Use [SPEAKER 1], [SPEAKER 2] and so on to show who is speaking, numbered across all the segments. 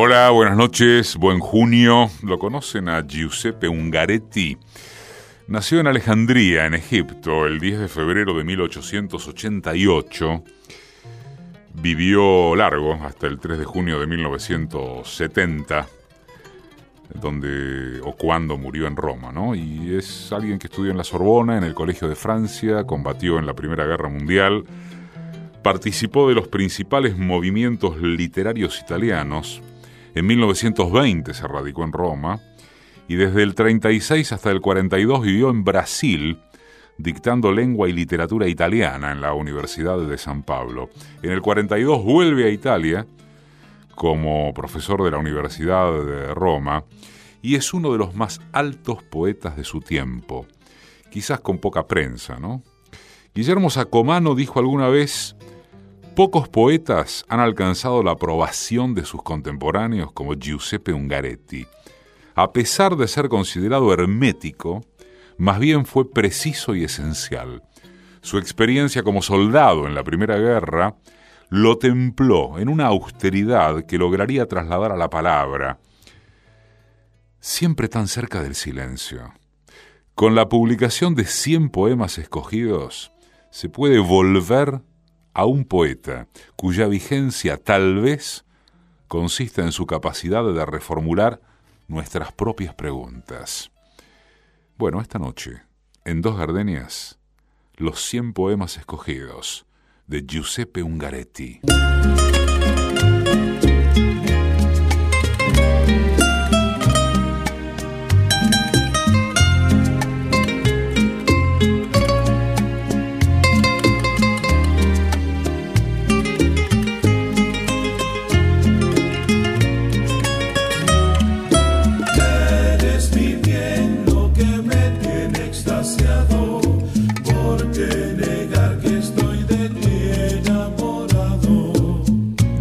[SPEAKER 1] Hola, buenas noches, buen junio. ¿Lo conocen a Giuseppe Ungaretti? Nació en Alejandría, en Egipto, el 10 de febrero de 1888. Vivió largo, hasta el 3 de junio de 1970, donde o cuando murió en Roma, ¿no? Y es alguien que estudió en la Sorbona, en el Colegio de Francia, combatió en la Primera Guerra Mundial, participó de los principales movimientos literarios italianos, en 1920 se radicó en Roma y desde el 36 hasta el 42 vivió en Brasil dictando lengua y literatura italiana en la Universidad de San Pablo. En el 42 vuelve a Italia como profesor de la Universidad de Roma y es uno de los más altos poetas de su tiempo, quizás con poca prensa, ¿no? Guillermo Sacomano dijo alguna vez Pocos poetas han alcanzado la aprobación de sus contemporáneos como Giuseppe Ungaretti. A pesar de ser considerado hermético, más bien fue preciso y esencial. Su experiencia como soldado en la Primera Guerra lo templó en una austeridad que lograría trasladar a la palabra, siempre tan cerca del silencio. Con la publicación de 100 poemas escogidos, se puede volver a un poeta cuya vigencia tal vez consista en su capacidad de reformular nuestras propias preguntas. Bueno, esta noche, en Dos Gardenias, los 100 poemas escogidos de Giuseppe Ungaretti.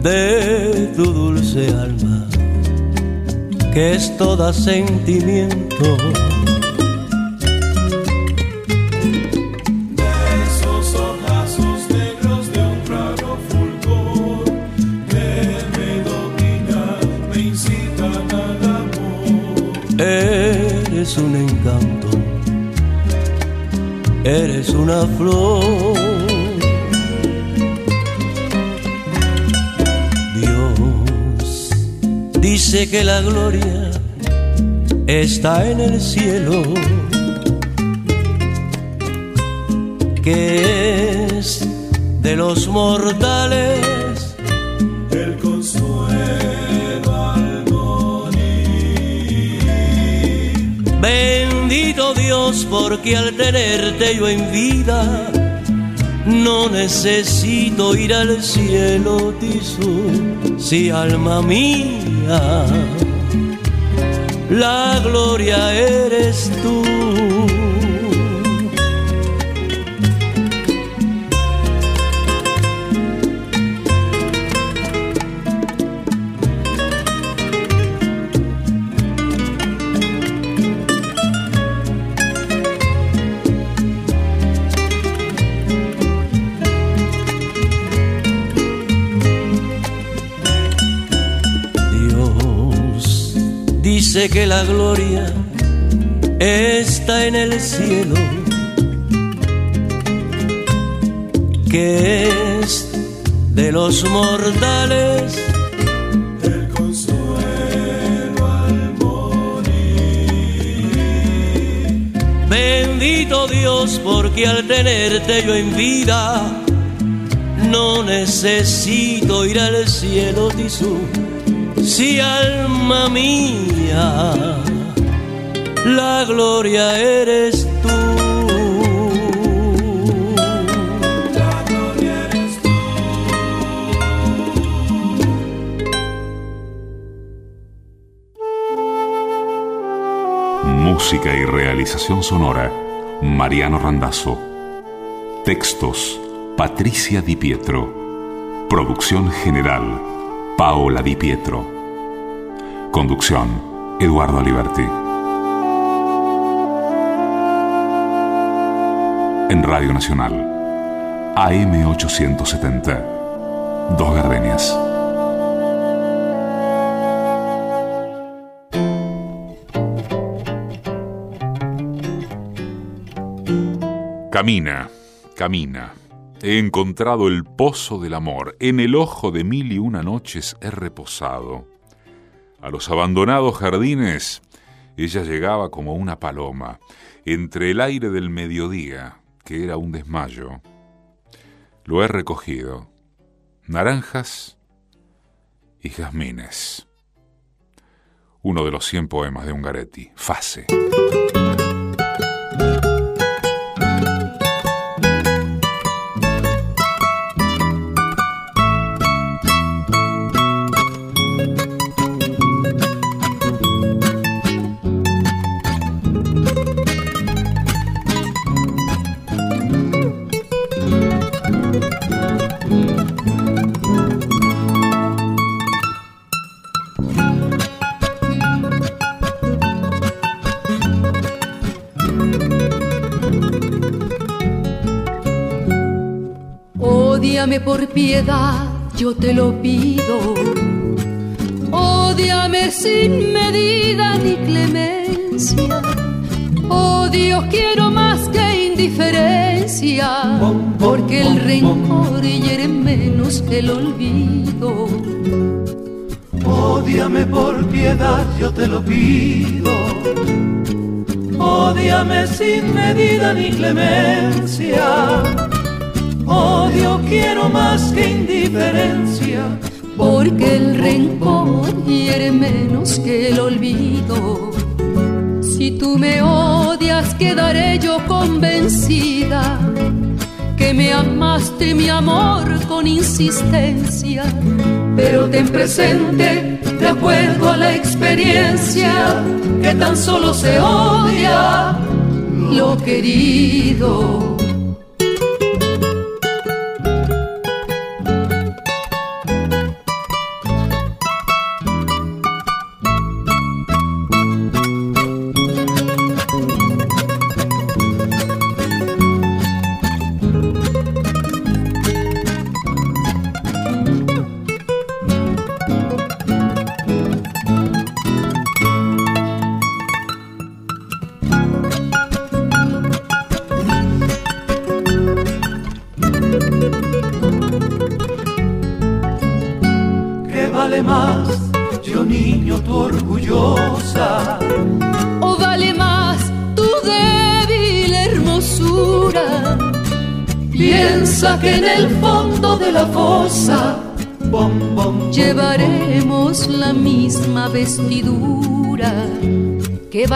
[SPEAKER 2] De tu dulce alma, que es toda sentimiento.
[SPEAKER 3] Esos ojazos negros de un raro fulgor que me dominan, me incitan al amor.
[SPEAKER 2] Eres un encanto, eres una flor dice que la gloria está en el cielo, que es de los mortales
[SPEAKER 3] el consuelo al morir.
[SPEAKER 2] Bendito Dios, porque al tenerte yo en vida, no necesito ir al cielo, Tisú, si alma mía la gloria eres dice que la gloria está en el cielo, que es de los mortales
[SPEAKER 3] el consuelo al morir.
[SPEAKER 2] Bendito Dios, porque al tenerte yo en vida, no necesito ir al cielo, Tisú si alma mía, la gloria eres tú.
[SPEAKER 3] La gloria eres tú.
[SPEAKER 1] Música y realización sonora, Mariano Randazzo. Textos, Patricia Di Pietro. Producción general, Paola Di Pietro. Conducción, Eduardo Liberti. En Radio Nacional, AM870, Dos Gardenias. Camina, camina. He encontrado el pozo del amor. En el ojo de mil y una noches he reposado. A los abandonados jardines ella llegaba como una paloma, entre el aire del mediodía, que era un desmayo. Lo he recogido. Naranjas y jazmines. Uno de los cien poemas de Ungaretti, Fase.
[SPEAKER 4] Yo te lo pido. Ódiame sin medida ni clemencia. Odio quiero más que indiferencia, porque el rencor hiere menos que el olvido.
[SPEAKER 3] Ódiame por piedad, yo te lo pido. Ódiame sin medida ni clemencia. Odio quiero más que indiferencia.
[SPEAKER 4] Porque el rencor hiere menos que el olvido. Si tú me odias, quedaré yo convencida que me amaste mi amor con insistencia. Pero ten presente, de acuerdo a la experiencia, que tan solo se odia lo querido.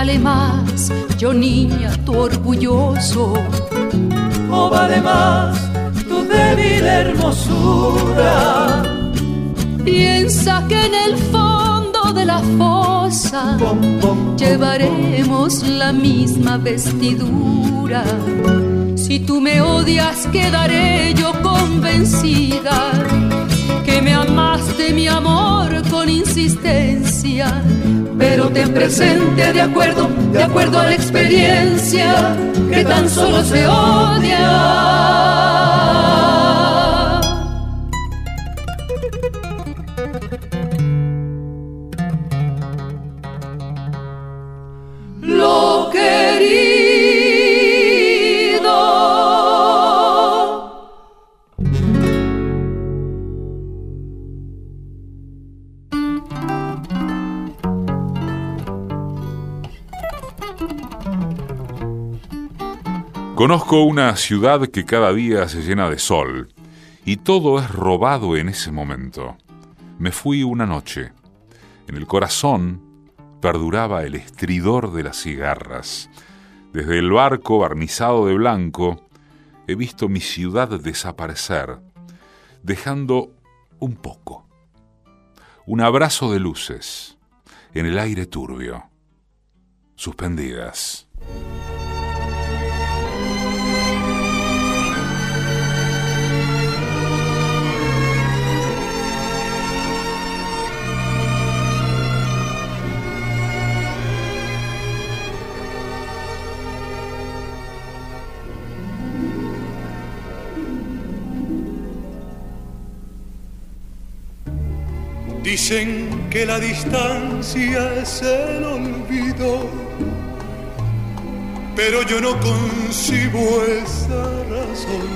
[SPEAKER 3] Vale más, yo
[SPEAKER 4] niña, tu orgulloso?
[SPEAKER 3] ¿O vale más tu débil hermosura?
[SPEAKER 4] Piensa que en el fondo de la fosa llevaremos la misma vestidura. Si tú me odias, quedaré yo convencida que me amaste mi amor con insistencia. Pero ten presente de acuerdo, de acuerdo a la experiencia, que tan solo se odia.
[SPEAKER 1] Conozco una ciudad que cada día se llena de sol y todo es robado en ese momento. Me fui una noche. En el corazón perduraba el estridor de las cigarras. Desde el barco barnizado de blanco he visto mi ciudad desaparecer, dejando un poco, un abrazo de luces en el aire turbio, suspendidas.
[SPEAKER 3] Dicen que la distancia es el olvido,
[SPEAKER 5] pero yo no concibo esa razón,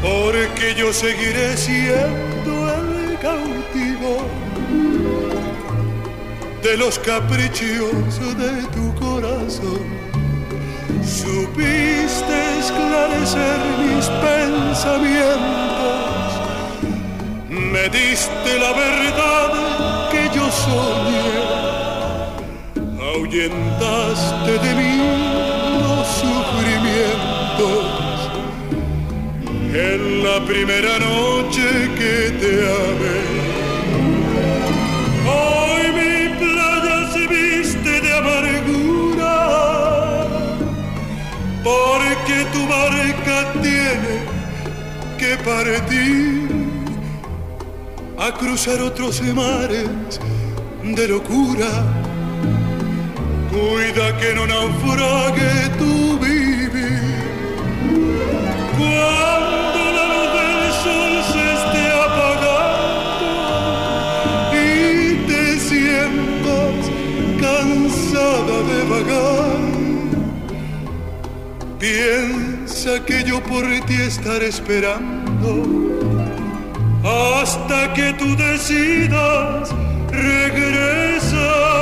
[SPEAKER 5] porque yo seguiré siendo el cautivo de los caprichos de tu corazón. Supiste esclarecer mis pensamientos, me diste la verdad que yo soñé ahuyentaste de mí los sufrimientos en la primera noche que te amé. Hoy mi playa se viste de amargura porque tu barca tiene que partir a cruzar otros mares de locura Cuida que no naufrague tu vivir. Cuando la luz del sol se esté apagando y te sientas cansada de vagar, piensa que yo por ti estaré esperando hasta que tú decidas regresar.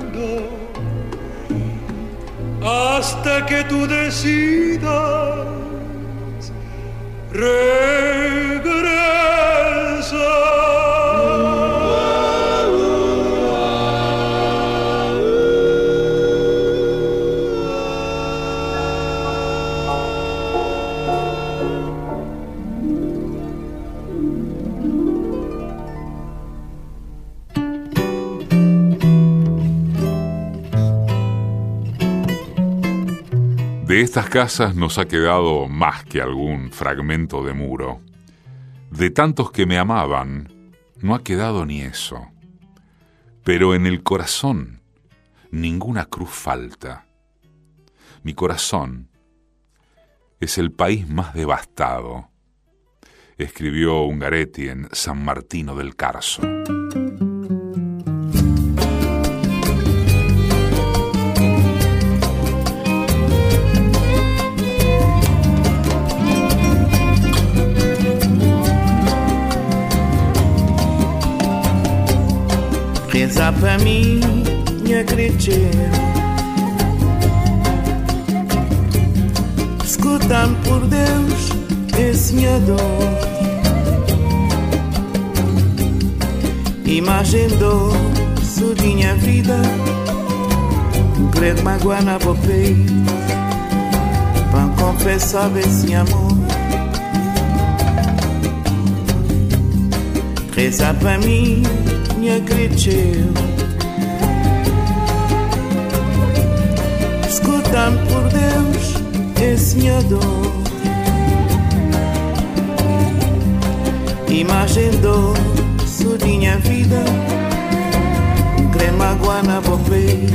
[SPEAKER 5] hasta que tú decidas
[SPEAKER 1] De estas casas nos ha quedado más que algún fragmento de muro. De tantos que me amaban, no ha quedado ni eso. Pero en el corazón ninguna cruz falta. Mi corazón es el país más devastado, escribió Ungaretti en San Martino del Carso.
[SPEAKER 6] Para mim, minha crescer. Escutam por Deus esse minha dor. Imagem dor, sudinha vida. Credo magoar na bopei. Para confessar esse amor. Reza para mim minha griceu. Escuta-me por Deus, ensinador. Imagem doce de minha vida, crema guana bofei.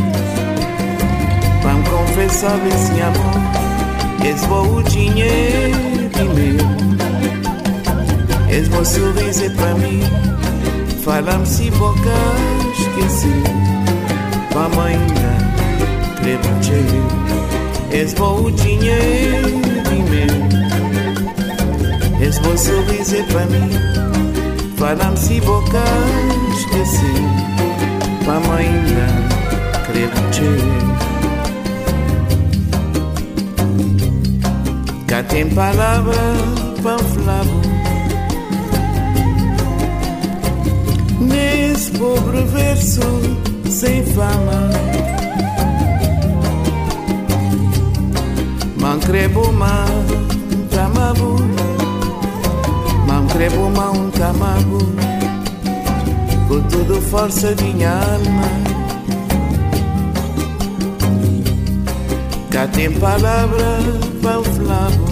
[SPEAKER 6] Vamos confessar esse amor, esse bom o dinheiro meu. Esse bom sorriso é pra mim. Falam-se boca esqueci Amanhã Trebuie Esbo o dinheiro meu Esbo sorriso para mim. Falam-se boca esqueci Amanhã não Cá tem palavra para pobre verso sem fama. Mancrebuma um tamabu Mancrebuma um tamabu Com tudo força de minha alma. Cá tem palavra para o flavo.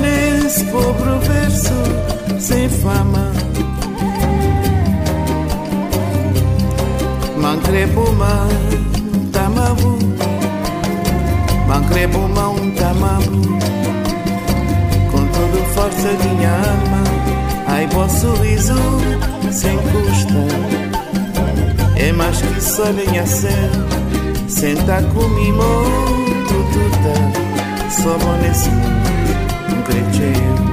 [SPEAKER 6] Nesse pobre verso sem fama. Mancrebuma um tamabu Mancrebuma um tamabu Com toda força de minha alma Ai, bom sorriso sem custa. É mais que só lenha céu Senta comigo tututa. Só bom nesse um crecheiro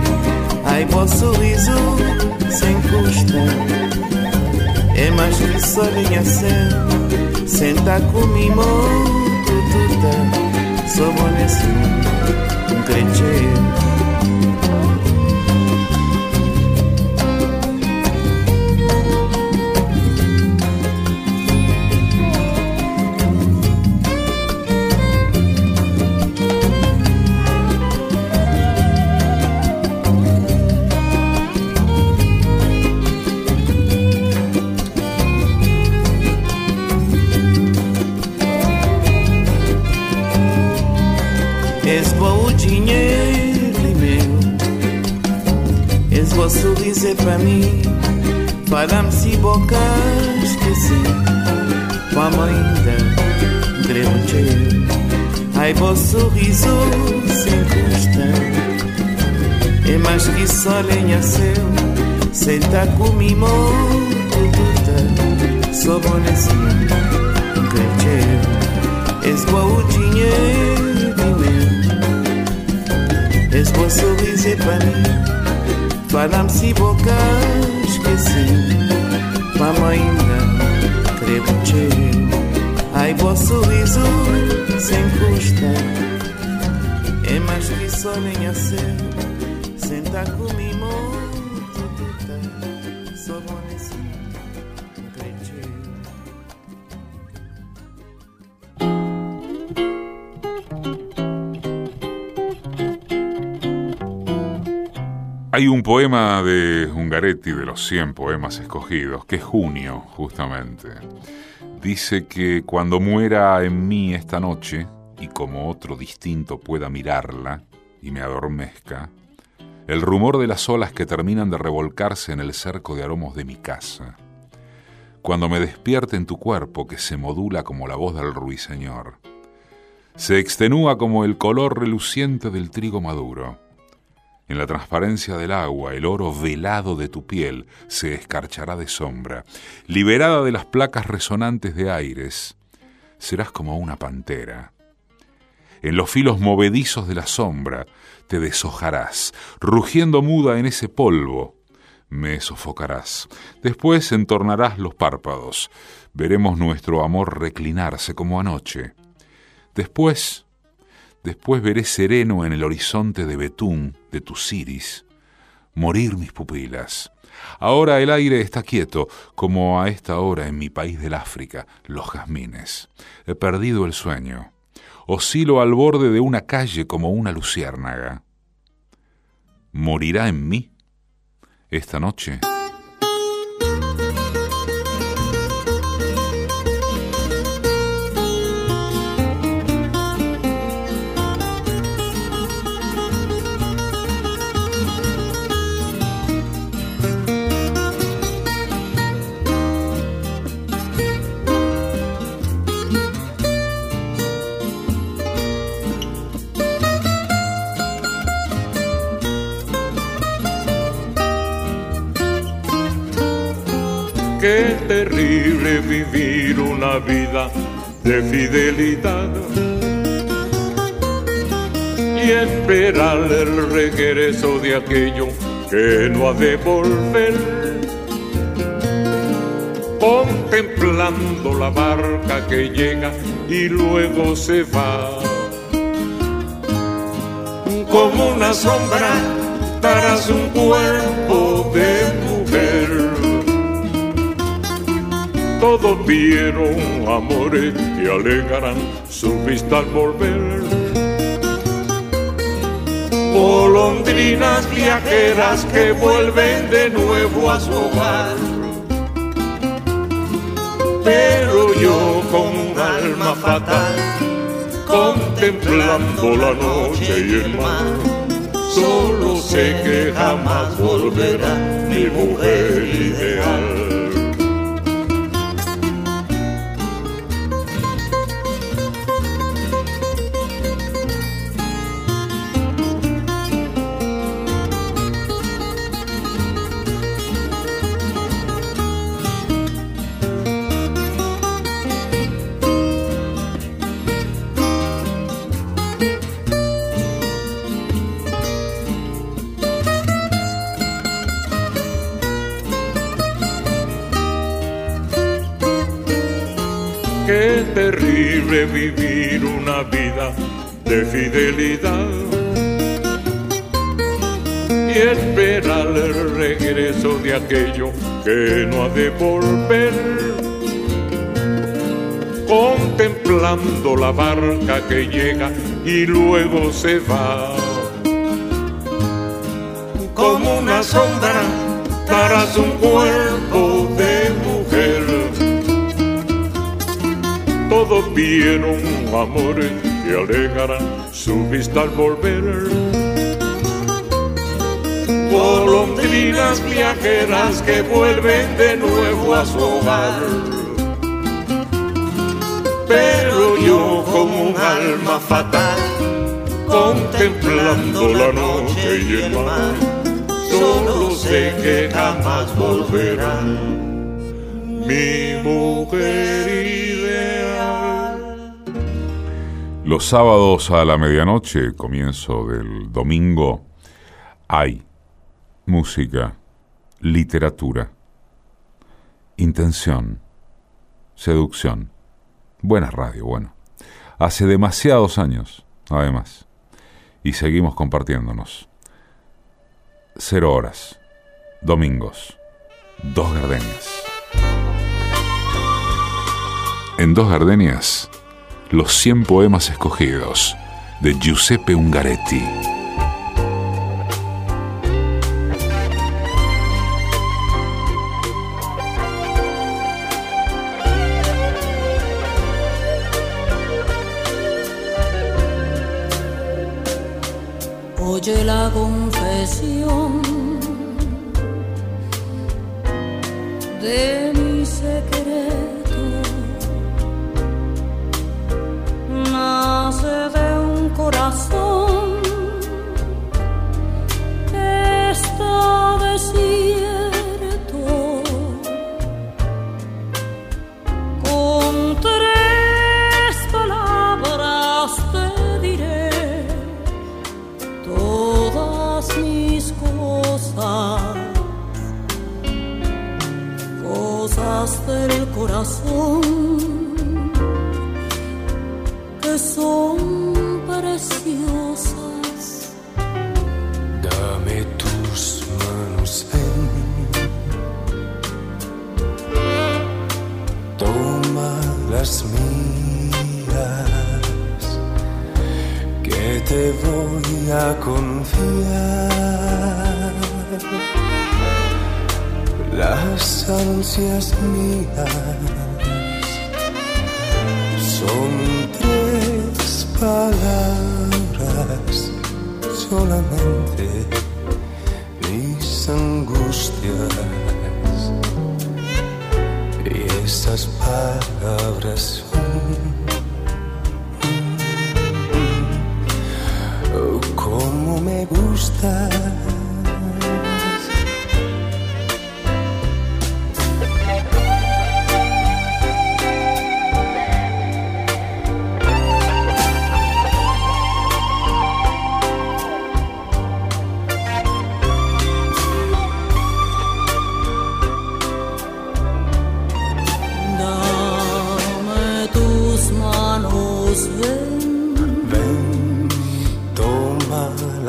[SPEAKER 6] Ai, bom sorriso sem custa É mais que céu Senta comigo tututa Só bom nesse um dinheiro e meu. És o sorriso para mim Para-me se boca esqueci Qual ainda drevo Ai, vos sorriso sem custa. É mais que só lenha seu Senta comigo tuta Só bonezinho, um crente És o dinheiro bom sorriso para mim Fala-me se boca esqueci Vamos ainda credo cheio Ai, bom sorriso sem custa. É mais que só nem a ser. Senta comigo
[SPEAKER 1] Un poema de Ungaretti, de los 100 poemas escogidos, que es Junio, justamente. Dice que cuando muera en mí esta noche, y como otro distinto pueda mirarla y me adormezca, el rumor de las olas que terminan de revolcarse en el cerco de aromos de mi casa, cuando me despierte en tu cuerpo que se modula como la voz del ruiseñor, se extenúa como el color reluciente del trigo maduro, en la transparencia del agua, el oro velado de tu piel se escarchará de sombra. Liberada de las placas resonantes de aires, serás como una pantera. En los filos movedizos de la sombra te deshojarás, rugiendo muda en ese polvo. Me sofocarás. Después entornarás los párpados. Veremos nuestro amor reclinarse como anoche. Después Después veré sereno en el horizonte de betún de tus iris morir mis pupilas. Ahora el aire está quieto, como a esta hora en mi país del África, los jazmines. He perdido el sueño. Oscilo al borde de una calle como una luciérnaga. ¿Morirá en mí esta noche?
[SPEAKER 5] Vida de fidelidad y esperar el regreso de aquello que no ha de volver.
[SPEAKER 7] contemplando la barca que llega y luego se va. Como una sombra tras un cuerpo Todos vieron amores que alegarán su vista al volver. Golondrinas viajeras que vuelven de nuevo a su hogar pero yo con un alma fatal, contemplando la noche y el mar, solo sé que jamás volverá mi mujer ideal. Vivir una vida de fidelidad y esperar el regreso de aquello que no ha de volver. Contemplando la barca que llega y luego se va. Como una sombra tras un cuerpo todos vieron amores que alegarán su vista al volver. Golondrinas viajeras que vuelven de nuevo a su hogar. Pero yo como un alma fatal, contemplando la noche y el mar, solo sé que jamás volverán mi mujer
[SPEAKER 1] Los sábados a la medianoche, comienzo del domingo, hay música, literatura, intención, seducción, buena radio, bueno. Hace demasiados años, además, y seguimos compartiéndonos. Cero horas, domingos, dos gardenias. En dos gardenias los 100 poemas escogidos de Giuseppe Ungaretti.
[SPEAKER 8] Oye la confesión de un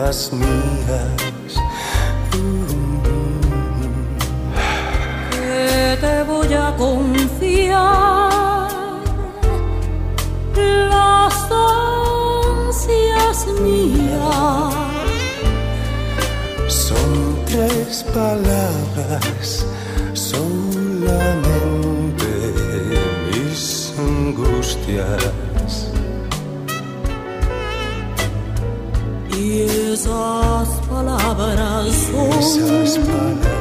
[SPEAKER 9] las mías. Que te voy a confiar las ansias mías. Son tres palabras solamente mis angustias.
[SPEAKER 8] Esas palabras son
[SPEAKER 9] Esas palabras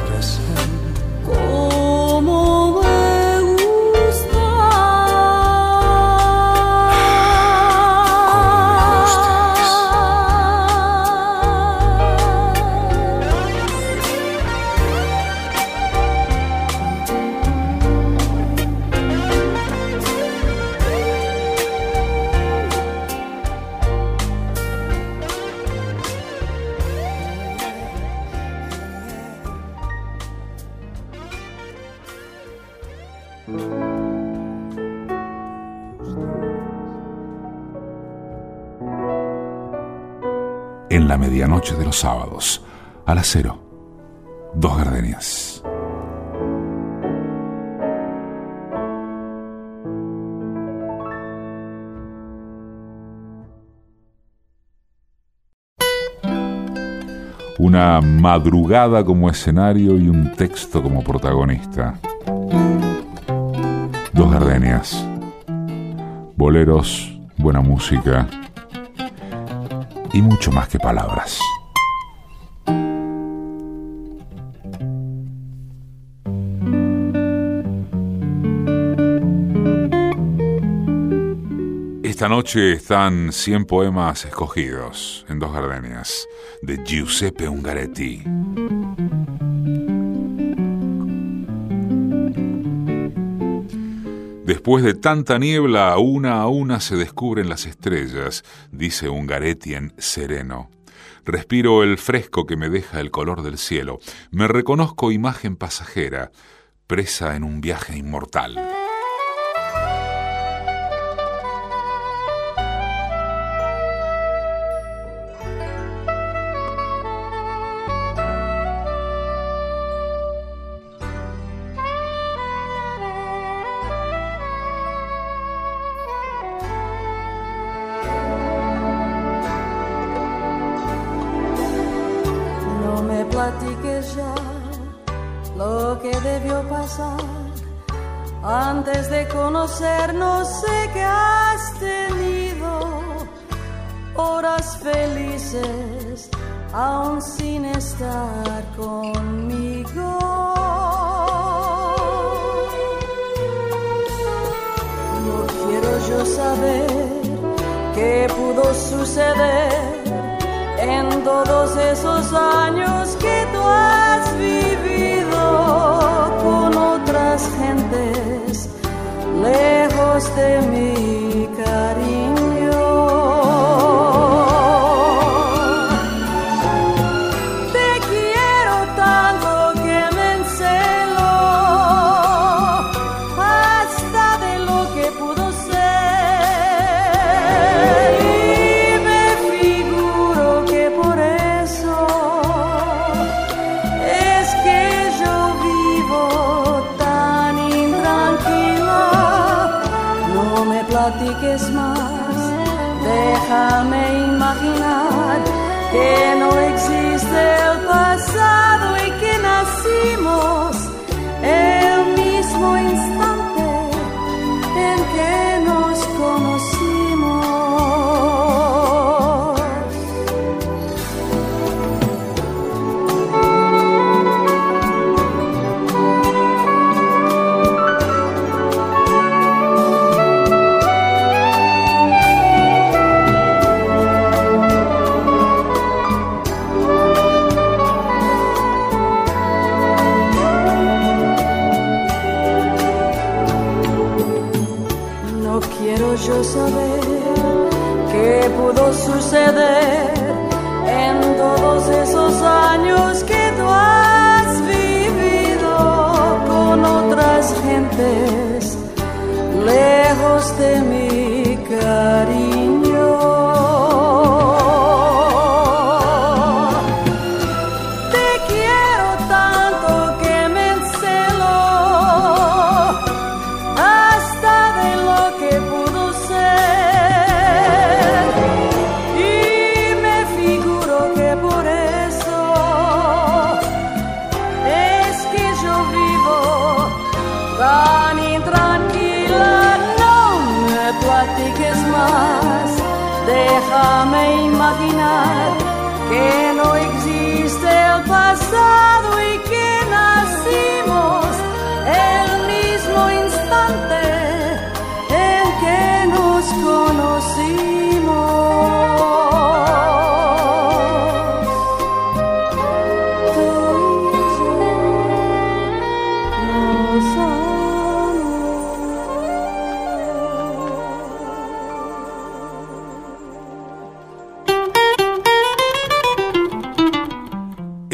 [SPEAKER 1] En la medianoche de los sábados, a las cero, dos gardenias. Una madrugada como escenario y un texto como protagonista. Dos gardenias. Boleros, buena música y mucho más que palabras. Esta noche están 100 poemas escogidos en dos gardenias de Giuseppe Ungaretti. Después de tanta niebla, una a una se descubren las estrellas, dice Ungaretti en Sereno. Respiro el fresco que me deja el color del cielo. Me reconozco imagen pasajera, presa en un viaje inmortal.
[SPEAKER 8] Lejos de mi cariño.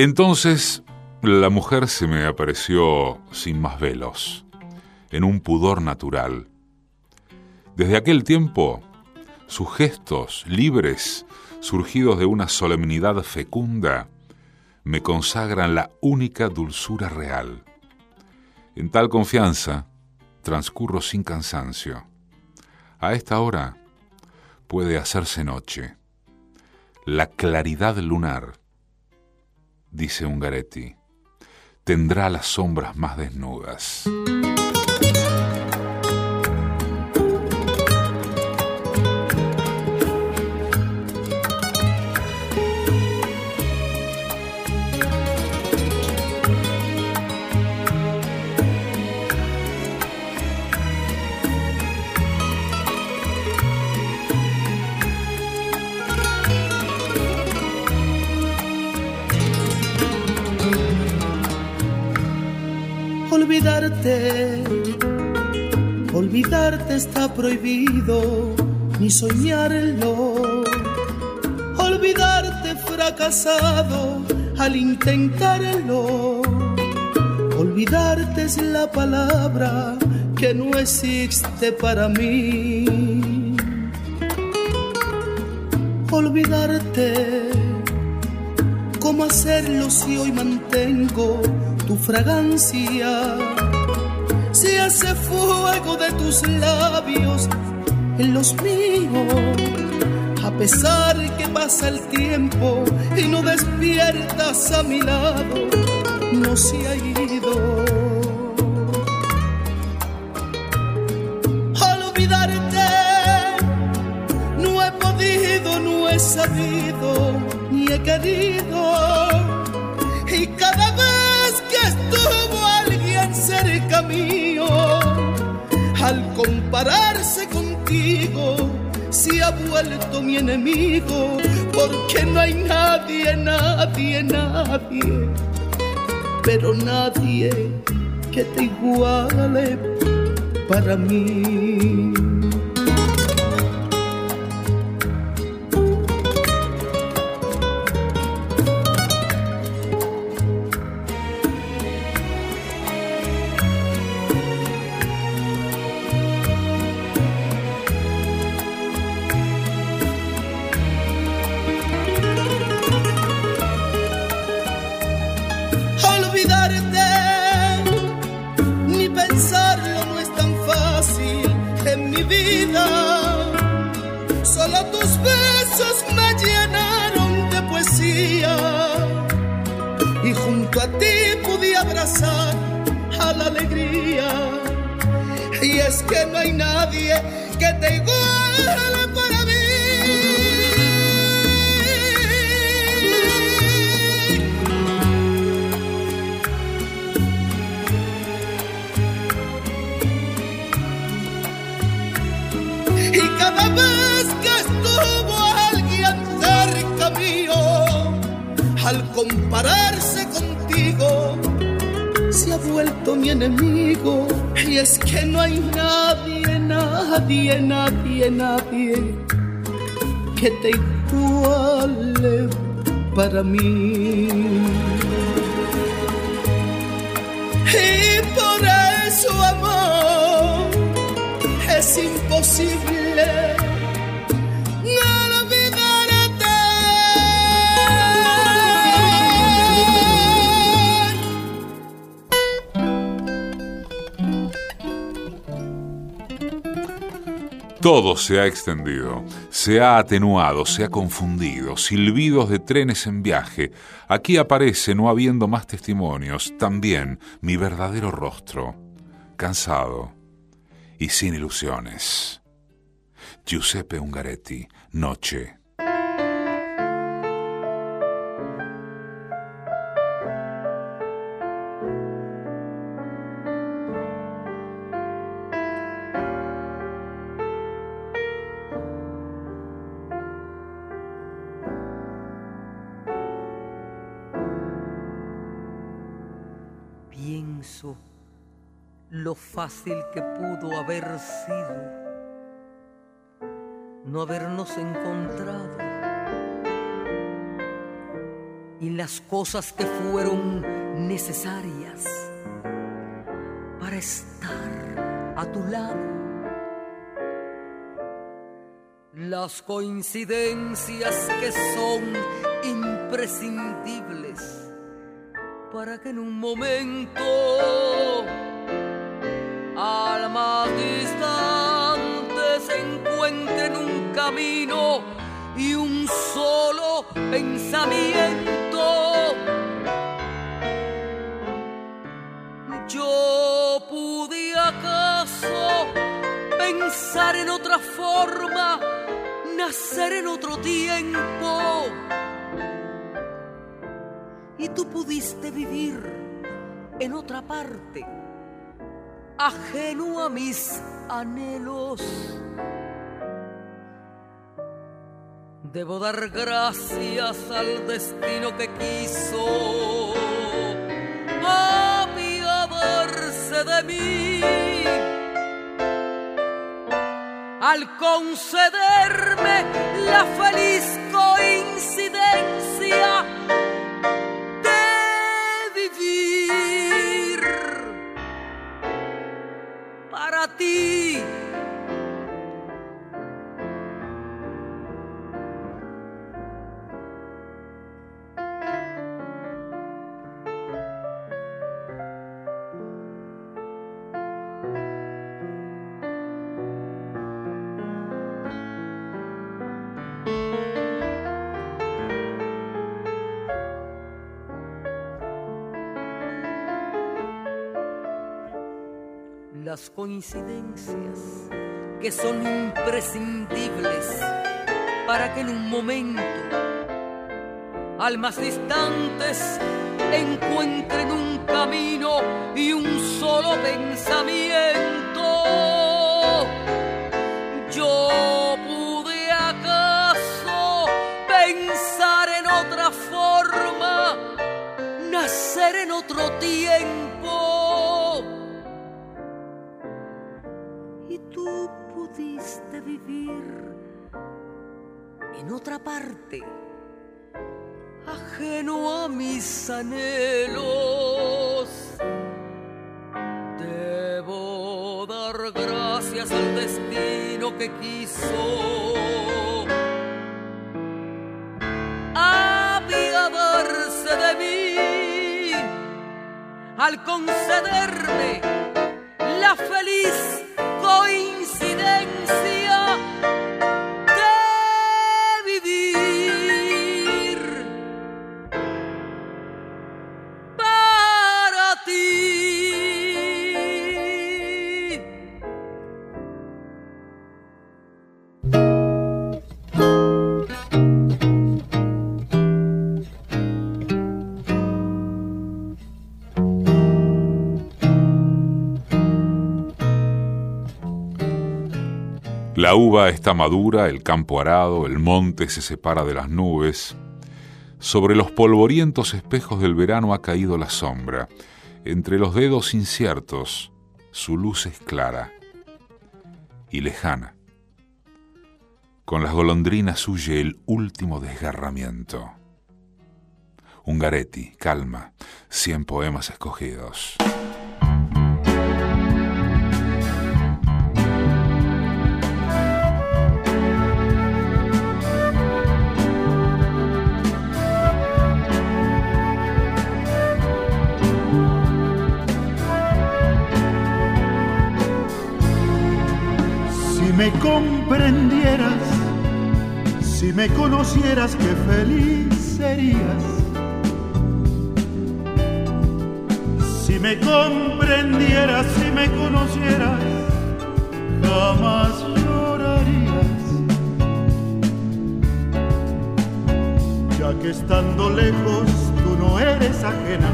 [SPEAKER 1] Entonces la mujer se me apareció sin más velos, en un pudor natural. Desde aquel tiempo, sus gestos libres, surgidos de una solemnidad fecunda, me consagran la única dulzura real. En tal confianza, transcurro sin cansancio. A esta hora puede hacerse noche. La claridad lunar dice Ungaretti, tendrá las sombras más desnudas.
[SPEAKER 10] Está prohibido, ni soñarlo. Olvidarte fracasado al intentarlo. Olvidarte es la palabra que no existe para mí. Olvidarte, ¿cómo hacerlo si hoy mantengo tu fragancia. Se hace fuego tus labios en los míos. A pesar que pasa el tiempo y no despiertas a mi lado, no se ha ido. Al olvidarte, no he podido, no he sabido, ni he querido. Compararse contigo, se ha vuelto mi enemigo, porque no hay nadie, nadie, nadie, pero nadie que te iguale para mí.
[SPEAKER 1] Todo se ha extendido, se ha atenuado, se ha confundido, silbidos de trenes en viaje. Aquí aparece, no habiendo más testimonios, también mi verdadero rostro, cansado y sin ilusiones. Giuseppe Ungaretti, Noche.
[SPEAKER 11] Fácil que pudo haber sido no habernos encontrado y las cosas que fueron necesarias para estar a tu lado. Las coincidencias que son imprescindibles para que en un momento almas distantes encuentren un camino y un solo pensamiento. Yo pude acaso pensar en otra forma, nacer en otro tiempo. Y tú pudiste vivir en otra parte ajeno a mis anhelos. Debo dar gracias al destino que quiso apiadarse de mí. Al concederme la feliz coincidencia coincidencias que son imprescindibles para que en un momento almas distantes encuentren un camino y un solo pensamiento. Yo pude acaso pensar en otra forma, nacer en otro tiempo en otra parte, ajeno a mis anhelos. Debo dar gracias al destino que quiso apiadarse de mí al concederme la feliz
[SPEAKER 1] La uva está madura, el campo arado, el monte se separa de las nubes. Sobre los polvorientos espejos del verano ha caído la sombra. Entre los dedos inciertos, su luz es clara y lejana. Con las golondrinas huye el último desgarramiento. Ungaretti, calma, cien poemas escogidos.
[SPEAKER 12] me comprendieras, si me conocieras, qué feliz serías. Si me comprendieras, si me conocieras, jamás llorarías. Ya que estando lejos tú no eres ajena,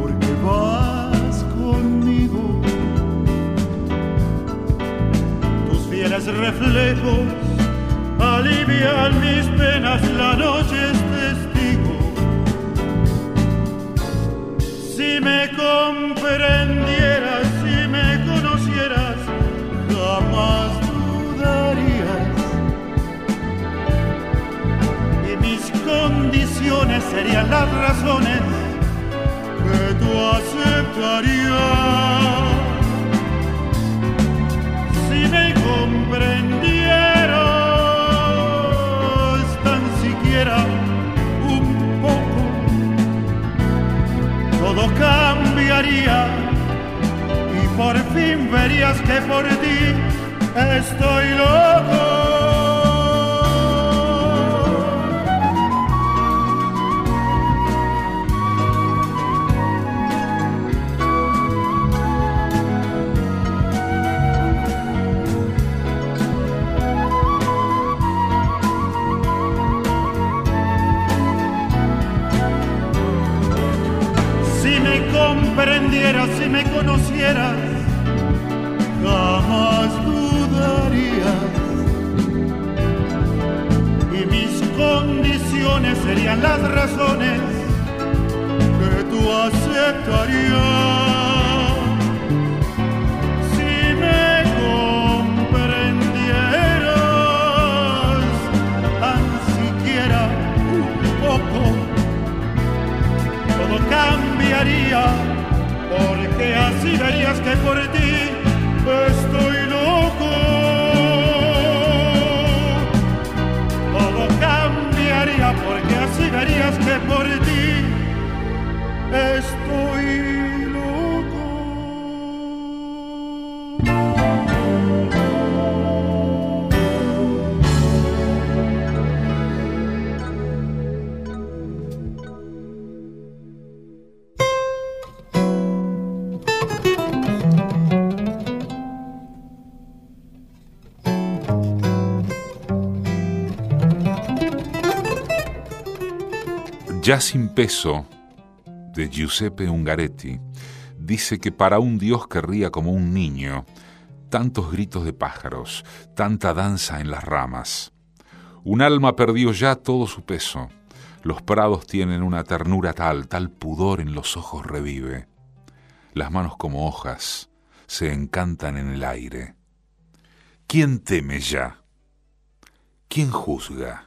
[SPEAKER 12] porque vas. Tus fieles reflejos alivian mis penas, la noche es testigo. Si me comprendieras, si me conocieras, jamás dudarías. Y mis condiciones serían las razones que tú aceptarías. Comprendieras tan siquiera un poco, todo cambiaría y por fin verías que por ti estoy loco. Si me conocieras, jamás dudarías. Y mis condiciones serían las razones que tú aceptarías. Si me comprendieras, tan siquiera un poco todo cambiaría, porque así verías que por ti estoy loco. Todo cambiaría, porque así verías que por ti estoy
[SPEAKER 1] Ya sin peso, de Giuseppe Ungaretti, dice que para un Dios que ría como un niño, tantos gritos de pájaros, tanta danza en las ramas. Un alma perdió ya todo su peso. Los prados tienen una ternura tal, tal pudor en los ojos revive. Las manos como hojas se encantan en el aire. ¿Quién teme ya? ¿Quién juzga?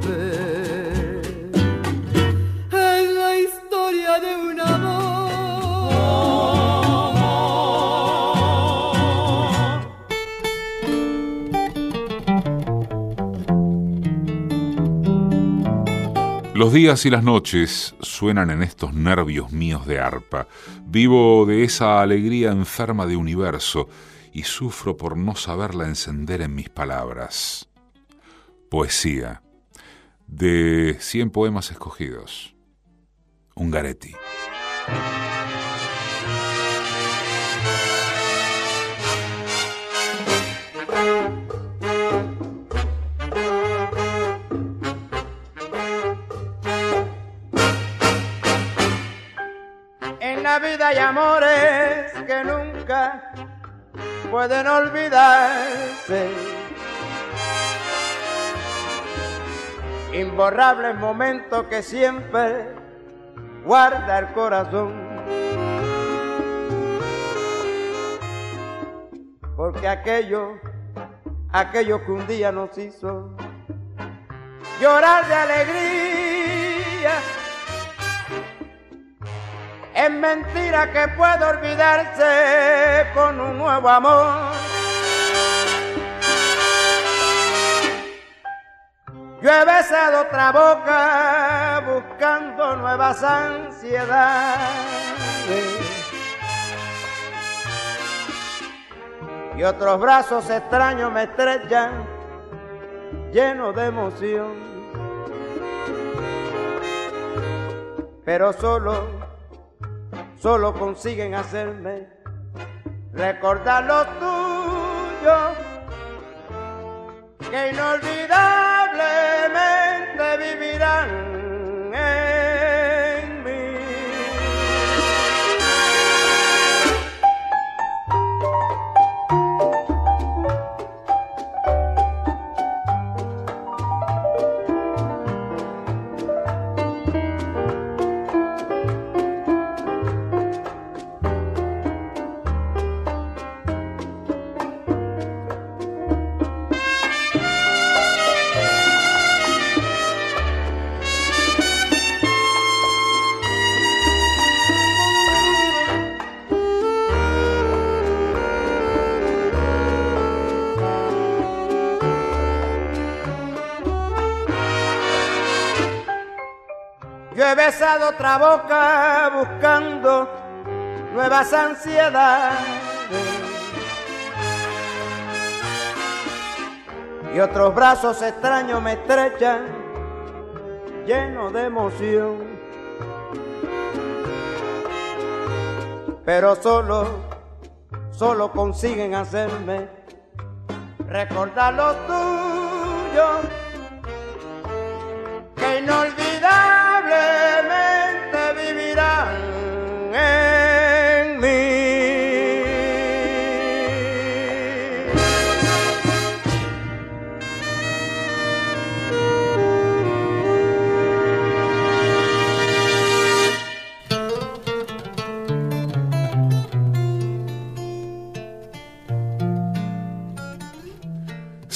[SPEAKER 1] Los días y las noches suenan en estos nervios míos de arpa. Vivo de esa alegría enferma de universo y sufro por no saberla encender en mis palabras. Poesía. De 100 poemas escogidos. Ungaretti.
[SPEAKER 13] Vida hay amores que nunca pueden olvidarse. Imborrables momentos que siempre guarda el corazón. Porque aquello, aquello que un día nos hizo llorar de alegría es mentira que puede olvidarse con un nuevo amor. Yo he besado otra boca buscando nuevas ansiedades. Y otros brazos extraños me estrechan, llenos de emoción. Pero solo solo consiguen hacerme recordar lo tuyo, que inolvidablemente vivirán otra boca buscando nuevas ansiedades. Y otros brazos extraños me estrechan, llenos de emoción. Pero solo, solo consiguen hacerme recordar lo tuyo,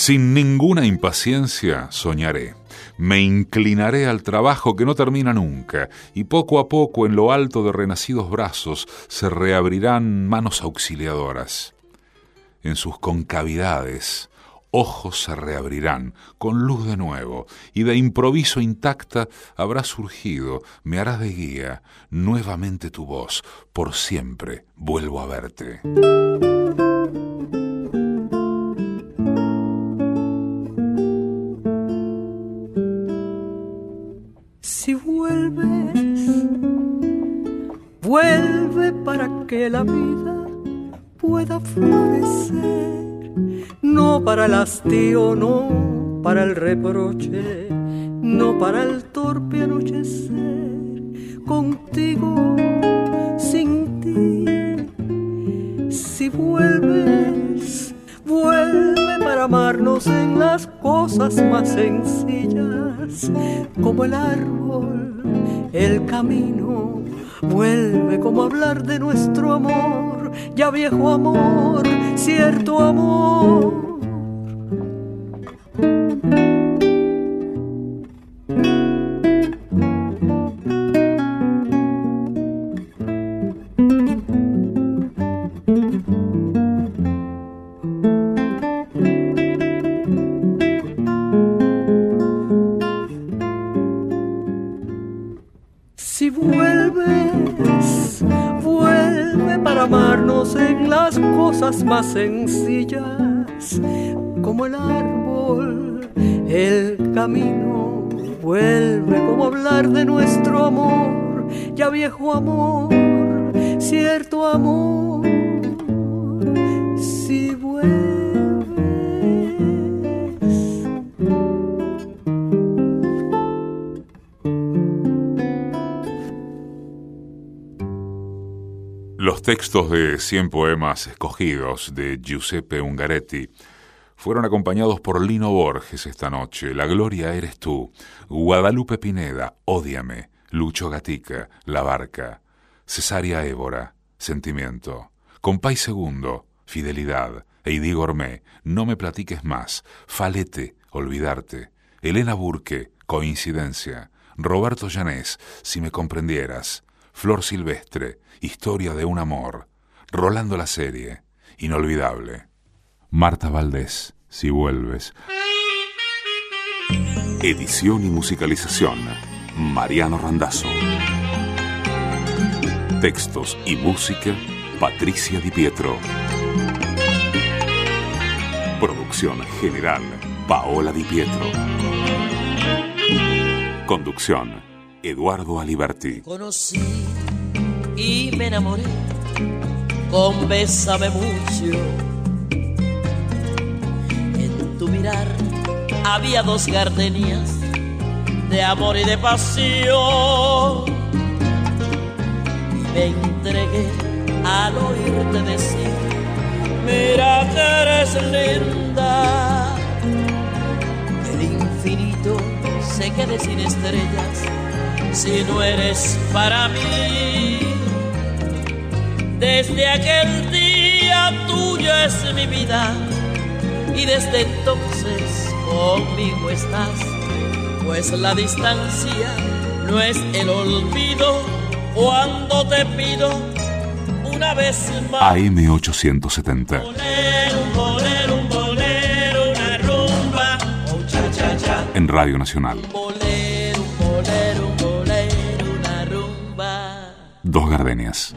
[SPEAKER 1] Sin ninguna impaciencia soñaré. Me inclinaré al trabajo que no termina nunca, y poco a poco en lo alto de renacidos brazos se reabrirán manos auxiliadoras. En sus concavidades, ojos se reabrirán con luz de nuevo, y de improviso intacta habrá surgido, me harás de guía, nuevamente tu voz, por siempre vuelvo a verte.
[SPEAKER 14] Si vuelves, vuelve para que la vida pueda florecer, no para el hastío, no para el reproche, no para el torpe anochecer, contigo,
[SPEAKER 15] amarnos en las cosas más sencillas, como el árbol, el camino. Vuelve como hablar de nuestro amor, ya viejo amor, cierto amor. Sencillas, como el árbol, el camino. Vuelve como hablar de nuestro amor, ya viejo amor,
[SPEAKER 1] textos de 100 poemas escogidos de Giuseppe Ungaretti fueron acompañados por Lino Borges esta noche, La Gloria eres tú, Guadalupe Pineda, Ódiame, Lucho Gatica, La Barca, Cesaria Évora, Sentimiento, Compay Segundo, Fidelidad, Heidi Gourmet, No me platiques más, Falete, Olvidarte, Elena Burke, Coincidencia, Roberto Llanés, Si me comprendieras, Flor Silvestre, Historia de un amor, Rolando la serie, Inolvidable. Marta Valdés, Si vuelves. Edición y musicalización, Mariano Randazzo. Textos y música, Patricia Di Pietro. Producción general, Paola Di Pietro. Conducción, Eduardo Aliberti.
[SPEAKER 8] Conocí y me enamoré con Bésame mucho. En tu mirar había dos gardenias de amor y de pasión. Y me entregué al oírte decir, mira que eres linda. El infinito se quede sin estrellas si no eres para mí. Desde aquel día tuya es mi vida y desde entonces conmigo estás, pues la distancia no es el olvido cuando te pido una vez más.
[SPEAKER 1] AM870.
[SPEAKER 8] Bolero, un bolero, una rumba, oh, cha, cha, cha.
[SPEAKER 1] En Radio Nacional.
[SPEAKER 8] Bolero, bolero, bolero,
[SPEAKER 1] Dos gardenias.